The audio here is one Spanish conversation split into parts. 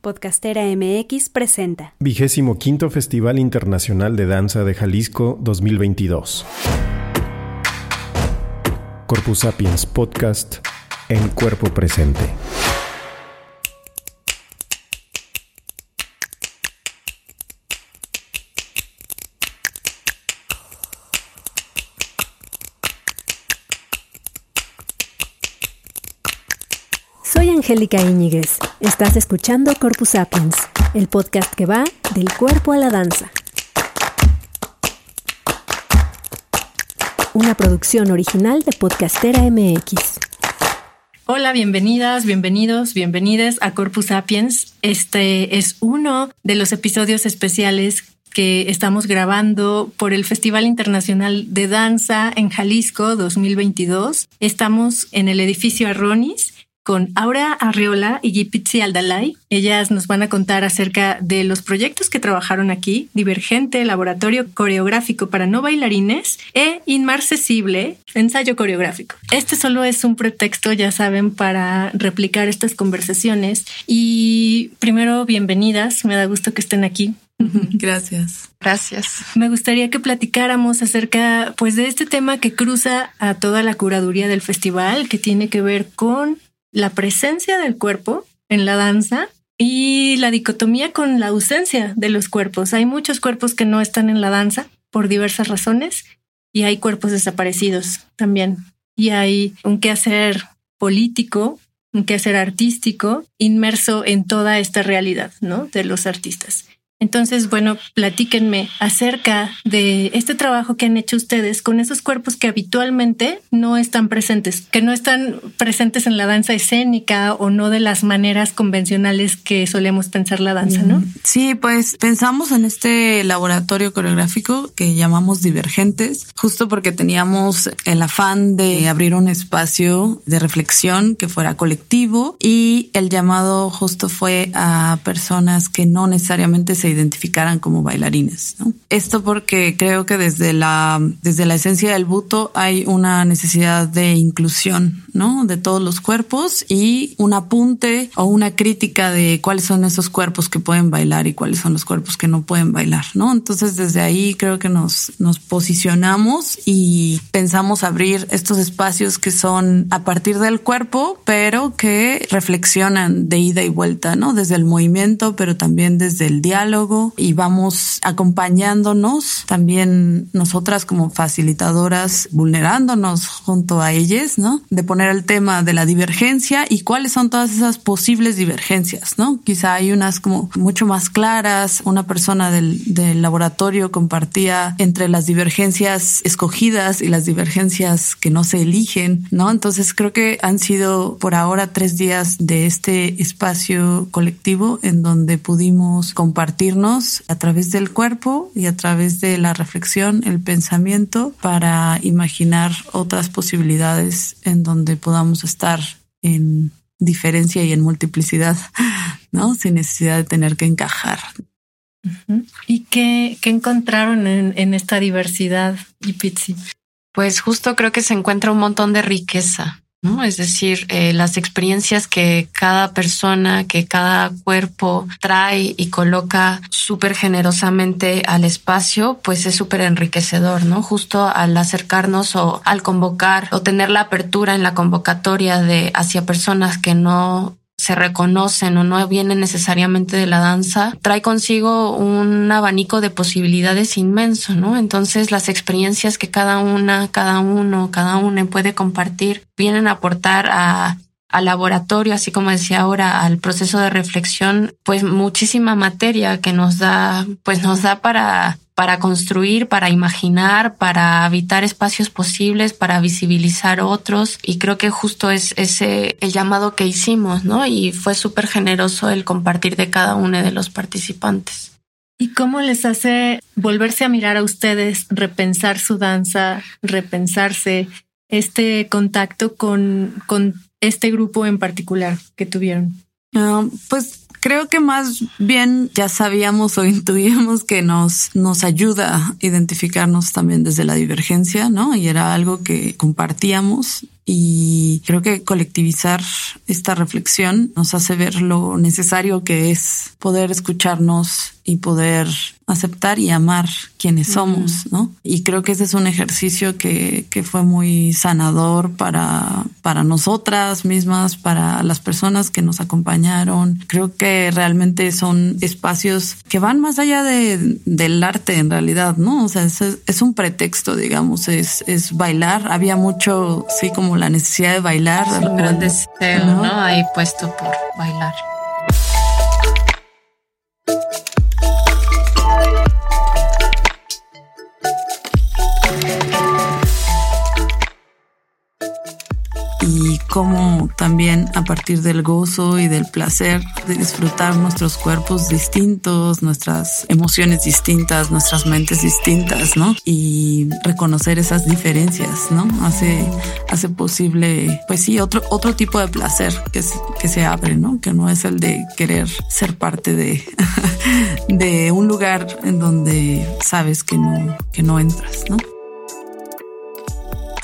Podcastera MX presenta Vigésimo quinto Festival Internacional de Danza de Jalisco 2022. Corpus Sapiens Podcast en cuerpo presente. Soy Angélica Íñiguez. Estás escuchando Corpus Sapiens, el podcast que va del cuerpo a la danza. Una producción original de Podcastera MX. Hola, bienvenidas, bienvenidos, bienvenidas a Corpus Sapiens. Este es uno de los episodios especiales que estamos grabando por el Festival Internacional de Danza en Jalisco 2022. Estamos en el edificio Arronis con Aura Arriola y Gipitzi Aldalay. Ellas nos van a contar acerca de los proyectos que trabajaron aquí, Divergente, Laboratorio Coreográfico para No Bailarines e Inmarcesible, Ensayo Coreográfico. Este solo es un pretexto, ya saben, para replicar estas conversaciones. Y primero, bienvenidas, me da gusto que estén aquí. Gracias. Gracias. Me gustaría que platicáramos acerca pues de este tema que cruza a toda la curaduría del festival, que tiene que ver con la presencia del cuerpo en la danza y la dicotomía con la ausencia de los cuerpos. Hay muchos cuerpos que no están en la danza por diversas razones y hay cuerpos desaparecidos también. Y hay un quehacer político, un quehacer artístico inmerso en toda esta realidad, ¿no? De los artistas. Entonces, bueno, platíquenme acerca de este trabajo que han hecho ustedes con esos cuerpos que habitualmente no están presentes, que no están presentes en la danza escénica o no de las maneras convencionales que solemos pensar la danza, ¿no? Sí, pues pensamos en este laboratorio coreográfico que llamamos Divergentes, justo porque teníamos el afán de abrir un espacio de reflexión que fuera colectivo y el llamado justo fue a personas que no necesariamente se identificaran como bailarines. ¿no? Esto porque creo que desde la, desde la esencia del buto hay una necesidad de inclusión, ¿no? De todos los cuerpos y un apunte o una crítica de cuáles son esos cuerpos que pueden bailar y cuáles son los cuerpos que no pueden bailar, ¿no? Entonces desde ahí creo que nos, nos posicionamos y pensamos abrir estos espacios que son a partir del cuerpo, pero que reflexionan de ida y vuelta, ¿no? Desde el movimiento, pero también desde el diálogo y vamos acompañándonos también nosotras como facilitadoras, vulnerándonos junto a ellas, ¿no? De poner el tema de la divergencia y cuáles son todas esas posibles divergencias, ¿no? Quizá hay unas como mucho más claras. Una persona del, del laboratorio compartía entre las divergencias escogidas y las divergencias que no se eligen, ¿no? Entonces creo que han sido por ahora tres días de este espacio colectivo en donde pudimos compartir a través del cuerpo y a través de la reflexión, el pensamiento, para imaginar otras posibilidades en donde podamos estar en diferencia y en multiplicidad, ¿no? Sin necesidad de tener que encajar. ¿Y qué, qué encontraron en, en, esta diversidad, Pizzi? Pues justo creo que se encuentra un montón de riqueza. ¿No? Es decir, eh, las experiencias que cada persona, que cada cuerpo trae y coloca súper generosamente al espacio, pues es súper enriquecedor, ¿no? Justo al acercarnos o al convocar o tener la apertura en la convocatoria de hacia personas que no se reconocen o no vienen necesariamente de la danza, trae consigo un abanico de posibilidades inmenso, ¿no? Entonces las experiencias que cada una, cada uno, cada una puede compartir vienen a aportar a al laboratorio, así como decía ahora, al proceso de reflexión, pues muchísima materia que nos da, pues nos da para para construir, para imaginar, para habitar espacios posibles, para visibilizar otros. Y creo que justo es ese el llamado que hicimos, ¿no? Y fue súper generoso el compartir de cada uno de los participantes. ¿Y cómo les hace volverse a mirar a ustedes, repensar su danza, repensarse este contacto con, con este grupo en particular que tuvieron? Uh, pues Creo que más bien ya sabíamos o intuíamos que nos, nos ayuda a identificarnos también desde la divergencia, ¿no? Y era algo que compartíamos Y creo que colectivizar esta reflexión nos hace ver lo necesario que es poder escucharnos y poder aceptar y amar quienes somos, ¿no? Y creo que ese es un ejercicio que, que fue muy sanador para, para nosotras mismas, para las personas que nos acompañaron. Creo que realmente son espacios que van más allá de, del arte en realidad, ¿no? O sea, es, es un pretexto, digamos, es, es bailar. Había mucho, sí, como la necesidad de bailar. Un gran deseo, ¿no? Ahí puesto por bailar. Y cómo también a partir del gozo y del placer de disfrutar nuestros cuerpos distintos, nuestras emociones distintas, nuestras mentes distintas, ¿no? Y reconocer esas diferencias, ¿no? Hace, hace posible, pues sí, otro, otro tipo de placer que, que se abre, ¿no? Que no es el de querer ser parte de, de un lugar en donde sabes que no, que no entras, ¿no?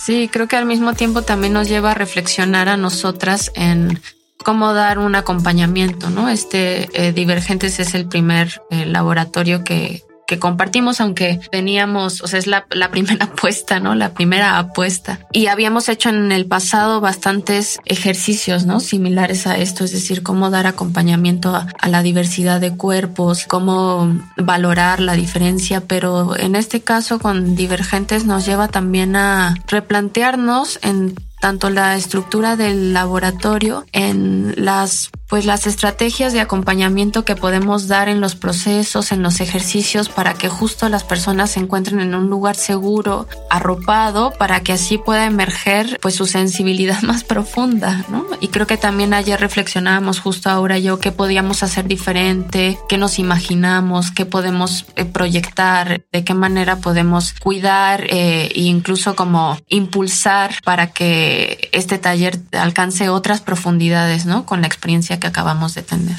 Sí, creo que al mismo tiempo también nos lleva a reflexionar a nosotras en cómo dar un acompañamiento, ¿no? Este eh, Divergentes es el primer eh, laboratorio que, que compartimos, aunque teníamos, o sea, es la, primera apuesta, ¿no? La primera apuesta. Y habíamos hecho en el pasado bastantes ejercicios, ¿no? Similares a esto, es decir, cómo dar acompañamiento a, a la diversidad de cuerpos, cómo valorar la diferencia, pero en este caso con Divergentes nos lleva también a replantearnos en tanto la estructura del laboratorio en las pues las estrategias de acompañamiento que podemos dar en los procesos, en los ejercicios para que justo las personas se encuentren en un lugar seguro, arropado, para que así pueda emerger pues su sensibilidad más profunda, ¿no? Y creo que también ayer reflexionábamos justo ahora yo qué podíamos hacer diferente, qué nos imaginamos, qué podemos eh, proyectar, de qué manera podemos cuidar eh, e incluso como impulsar para que este taller alcance otras profundidades, ¿no? Con la experiencia que acabamos de tener.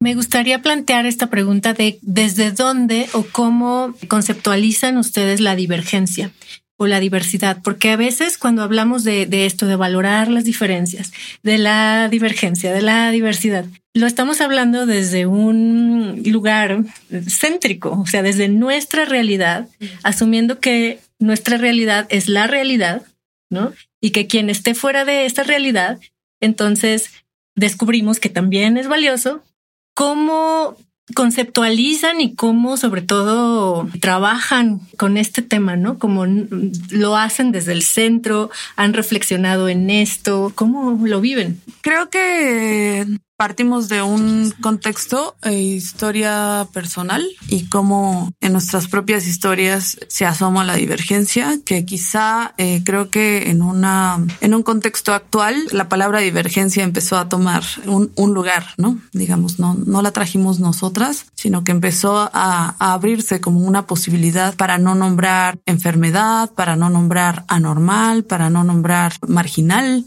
Me gustaría plantear esta pregunta de desde dónde o cómo conceptualizan ustedes la divergencia o la diversidad, porque a veces cuando hablamos de, de, esto, de valorar las diferencias, de la divergencia, de la diversidad, lo estamos hablando desde un lugar céntrico, o sea, desde nuestra realidad, asumiendo que nuestra realidad es la realidad, ¿no? Y que quien esté fuera de esta realidad, entonces descubrimos que también es valioso. ¿Cómo conceptualizan y cómo sobre todo trabajan con este tema, ¿no? Como lo hacen desde el centro, han reflexionado en esto, ¿cómo lo viven? Creo que partimos de un contexto e historia personal y cómo en nuestras propias historias se asoma la divergencia, que quizá eh, creo que en una en un contexto actual la palabra divergencia empezó a tomar un, un lugar, ¿no? Digamos, no, no la trajimos nosotras, sino que empezó a, a abrirse como una posibilidad para no nombrar enfermedad, para no nombrar anormal, para no nombrar marginal,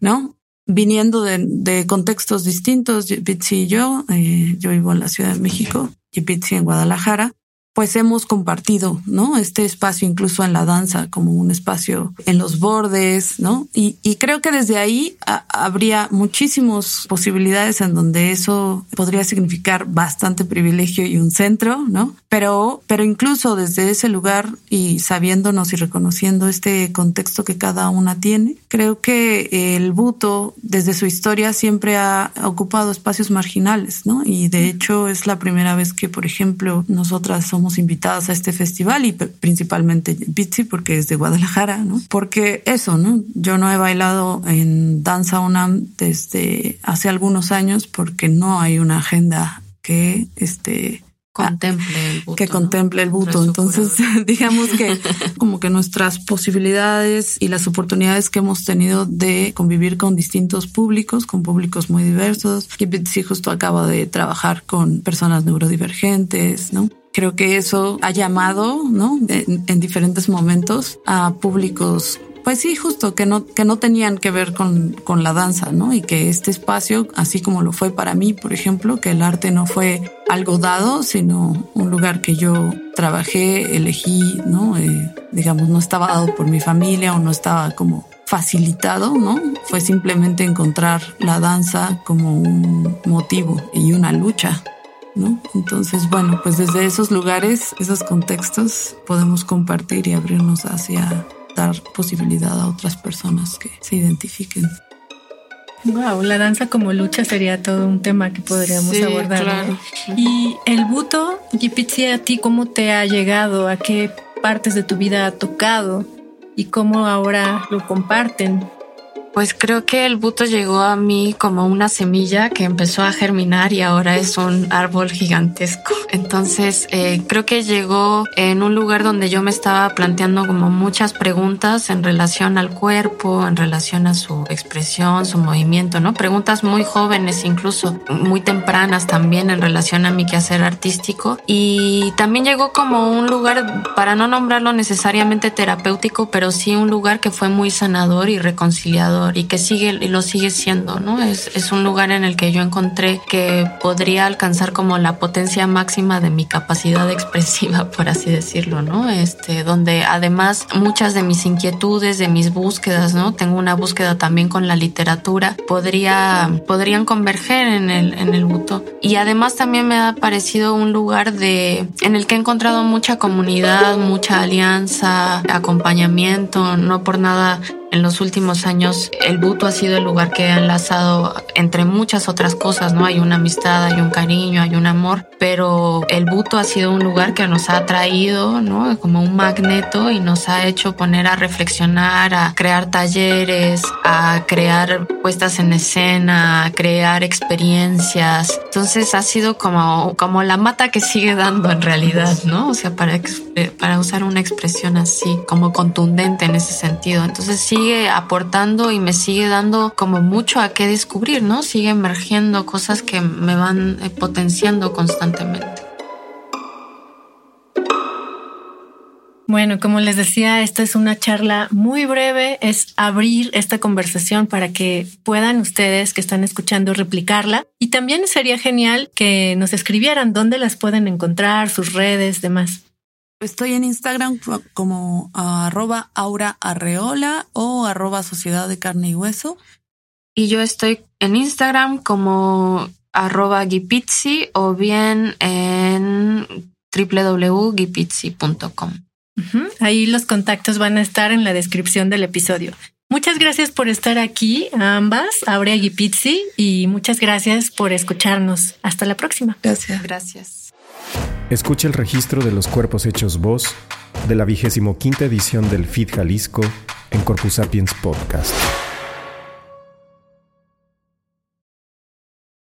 ¿no? Viniendo de, de, contextos distintos, Bitsy y yo, eh, yo vivo en la Ciudad de México y Bitsy en Guadalajara, pues hemos compartido, ¿no? Este espacio incluso en la danza como un espacio en los bordes, ¿no? Y, y creo que desde ahí a, habría muchísimas posibilidades en donde eso podría significar bastante privilegio y un centro, ¿no? Pero, pero incluso desde ese lugar y sabiéndonos y reconociendo este contexto que cada una tiene, creo que el buto desde su historia siempre ha ocupado espacios marginales, ¿no? Y de hecho es la primera vez que, por ejemplo, nosotras somos invitadas a este festival y principalmente Bitsy porque es de Guadalajara, ¿no? Porque eso, ¿no? Yo no he bailado en Danza UNAM desde hace algunos años porque no hay una agenda que este contemple el buto, que contemple el buto. Entonces, digamos que como que nuestras posibilidades y las oportunidades que hemos tenido de convivir con distintos públicos, con públicos muy diversos. Y Bitsy justo acaba de trabajar con personas neurodivergentes, ¿no? Creo que eso ha llamado, ¿no? En, en diferentes momentos a públicos pues sí, justo que no, que no tenían que ver con, con la danza, ¿no? Y que este espacio, así como lo fue para mí, por ejemplo, que el arte no fue algo dado, sino un lugar que yo trabajé, elegí, ¿no? Eh, digamos, no estaba dado por mi familia o no estaba como facilitado, ¿no? Fue simplemente encontrar la danza como un motivo y una lucha, ¿no? Entonces, bueno, pues desde esos lugares, esos contextos, podemos compartir y abrirnos hacia dar posibilidad a otras personas que se identifiquen. Wow, la danza como lucha sería todo un tema que podríamos abordar. Y el buto, Gipitsi, a ti, ¿cómo te ha llegado? ¿A qué partes de tu vida ha tocado? ¿Y cómo ahora lo comparten? Pues creo que el buto llegó a mí como una semilla que empezó a germinar y ahora es un árbol gigantesco. Entonces eh, creo que llegó en un lugar donde yo me estaba planteando como muchas preguntas en relación al cuerpo, en relación a su expresión, su movimiento, ¿no? Preguntas muy jóvenes, incluso muy tempranas también en relación a mi quehacer artístico. Y también llegó como un lugar, para no nombrarlo necesariamente terapéutico, pero sí un lugar que fue muy sanador y reconciliador y que sigue y lo sigue siendo, ¿no? Es, es un lugar en el que yo encontré que podría alcanzar como la potencia máxima de mi capacidad expresiva, por así decirlo, ¿no? Este, donde además muchas de mis inquietudes, de mis búsquedas, ¿no? Tengo una búsqueda también con la literatura, podría, podrían converger en el, en el buto. Y además también me ha parecido un lugar de, en el que he encontrado mucha comunidad, mucha alianza, acompañamiento, no por nada en los últimos años el buto ha sido el lugar que ha enlazado entre muchas otras cosas, ¿no? Hay una amistad, hay un cariño, hay un amor, pero el buto ha sido un lugar que nos ha atraído, ¿no? Como un magneto y nos ha hecho poner a reflexionar, a crear talleres, a crear puestas en escena, a crear experiencias. Entonces ha sido como, como la mata que sigue dando en realidad, ¿no? O sea, para, para usar una expresión así, como contundente en ese sentido. Entonces sí aportando y me sigue dando como mucho a qué descubrir, ¿no? Sigue emergiendo cosas que me van eh, potenciando constantemente. Bueno, como les decía, esta es una charla muy breve, es abrir esta conversación para que puedan ustedes que están escuchando replicarla. Y también sería genial que nos escribieran dónde las pueden encontrar, sus redes, demás. Estoy en Instagram como arroba aura arreola o arroba sociedad de carne y hueso. Y yo estoy en Instagram como arroba gipizzi o bien en www.gipizzi.com. Ahí los contactos van a estar en la descripción del episodio. Muchas gracias por estar aquí, ambas, Aurea Gipizzi, y muchas gracias por escucharnos. Hasta la próxima. Gracias. Gracias. Escucha el registro de los cuerpos hechos voz de la vigésimo quinta edición del FIT Jalisco en Corpus Sapiens Podcast.